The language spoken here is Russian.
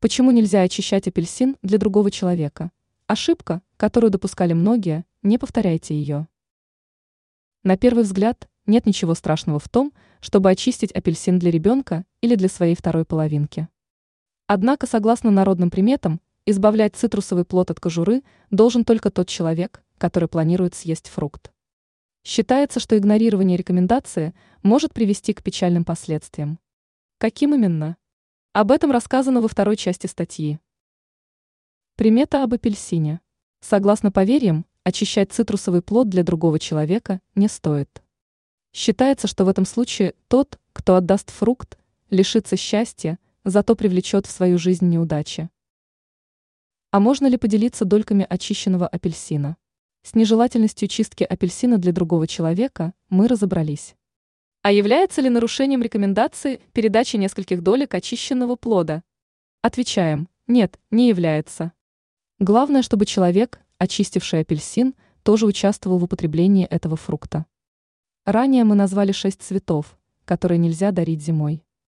Почему нельзя очищать апельсин для другого человека? Ошибка, которую допускали многие, не повторяйте ее. На первый взгляд, нет ничего страшного в том, чтобы очистить апельсин для ребенка или для своей второй половинки. Однако, согласно народным приметам, избавлять цитрусовый плод от кожуры должен только тот человек, который планирует съесть фрукт. Считается, что игнорирование рекомендации может привести к печальным последствиям. Каким именно? Об этом рассказано во второй части статьи. Примета об апельсине. Согласно поверьям, очищать цитрусовый плод для другого человека не стоит. Считается, что в этом случае тот, кто отдаст фрукт, лишится счастья, зато привлечет в свою жизнь неудачи. А можно ли поделиться дольками очищенного апельсина? С нежелательностью чистки апельсина для другого человека мы разобрались. А является ли нарушением рекомендации передачи нескольких долек очищенного плода? Отвечаем, нет, не является. Главное, чтобы человек, очистивший апельсин, тоже участвовал в употреблении этого фрукта. Ранее мы назвали шесть цветов, которые нельзя дарить зимой.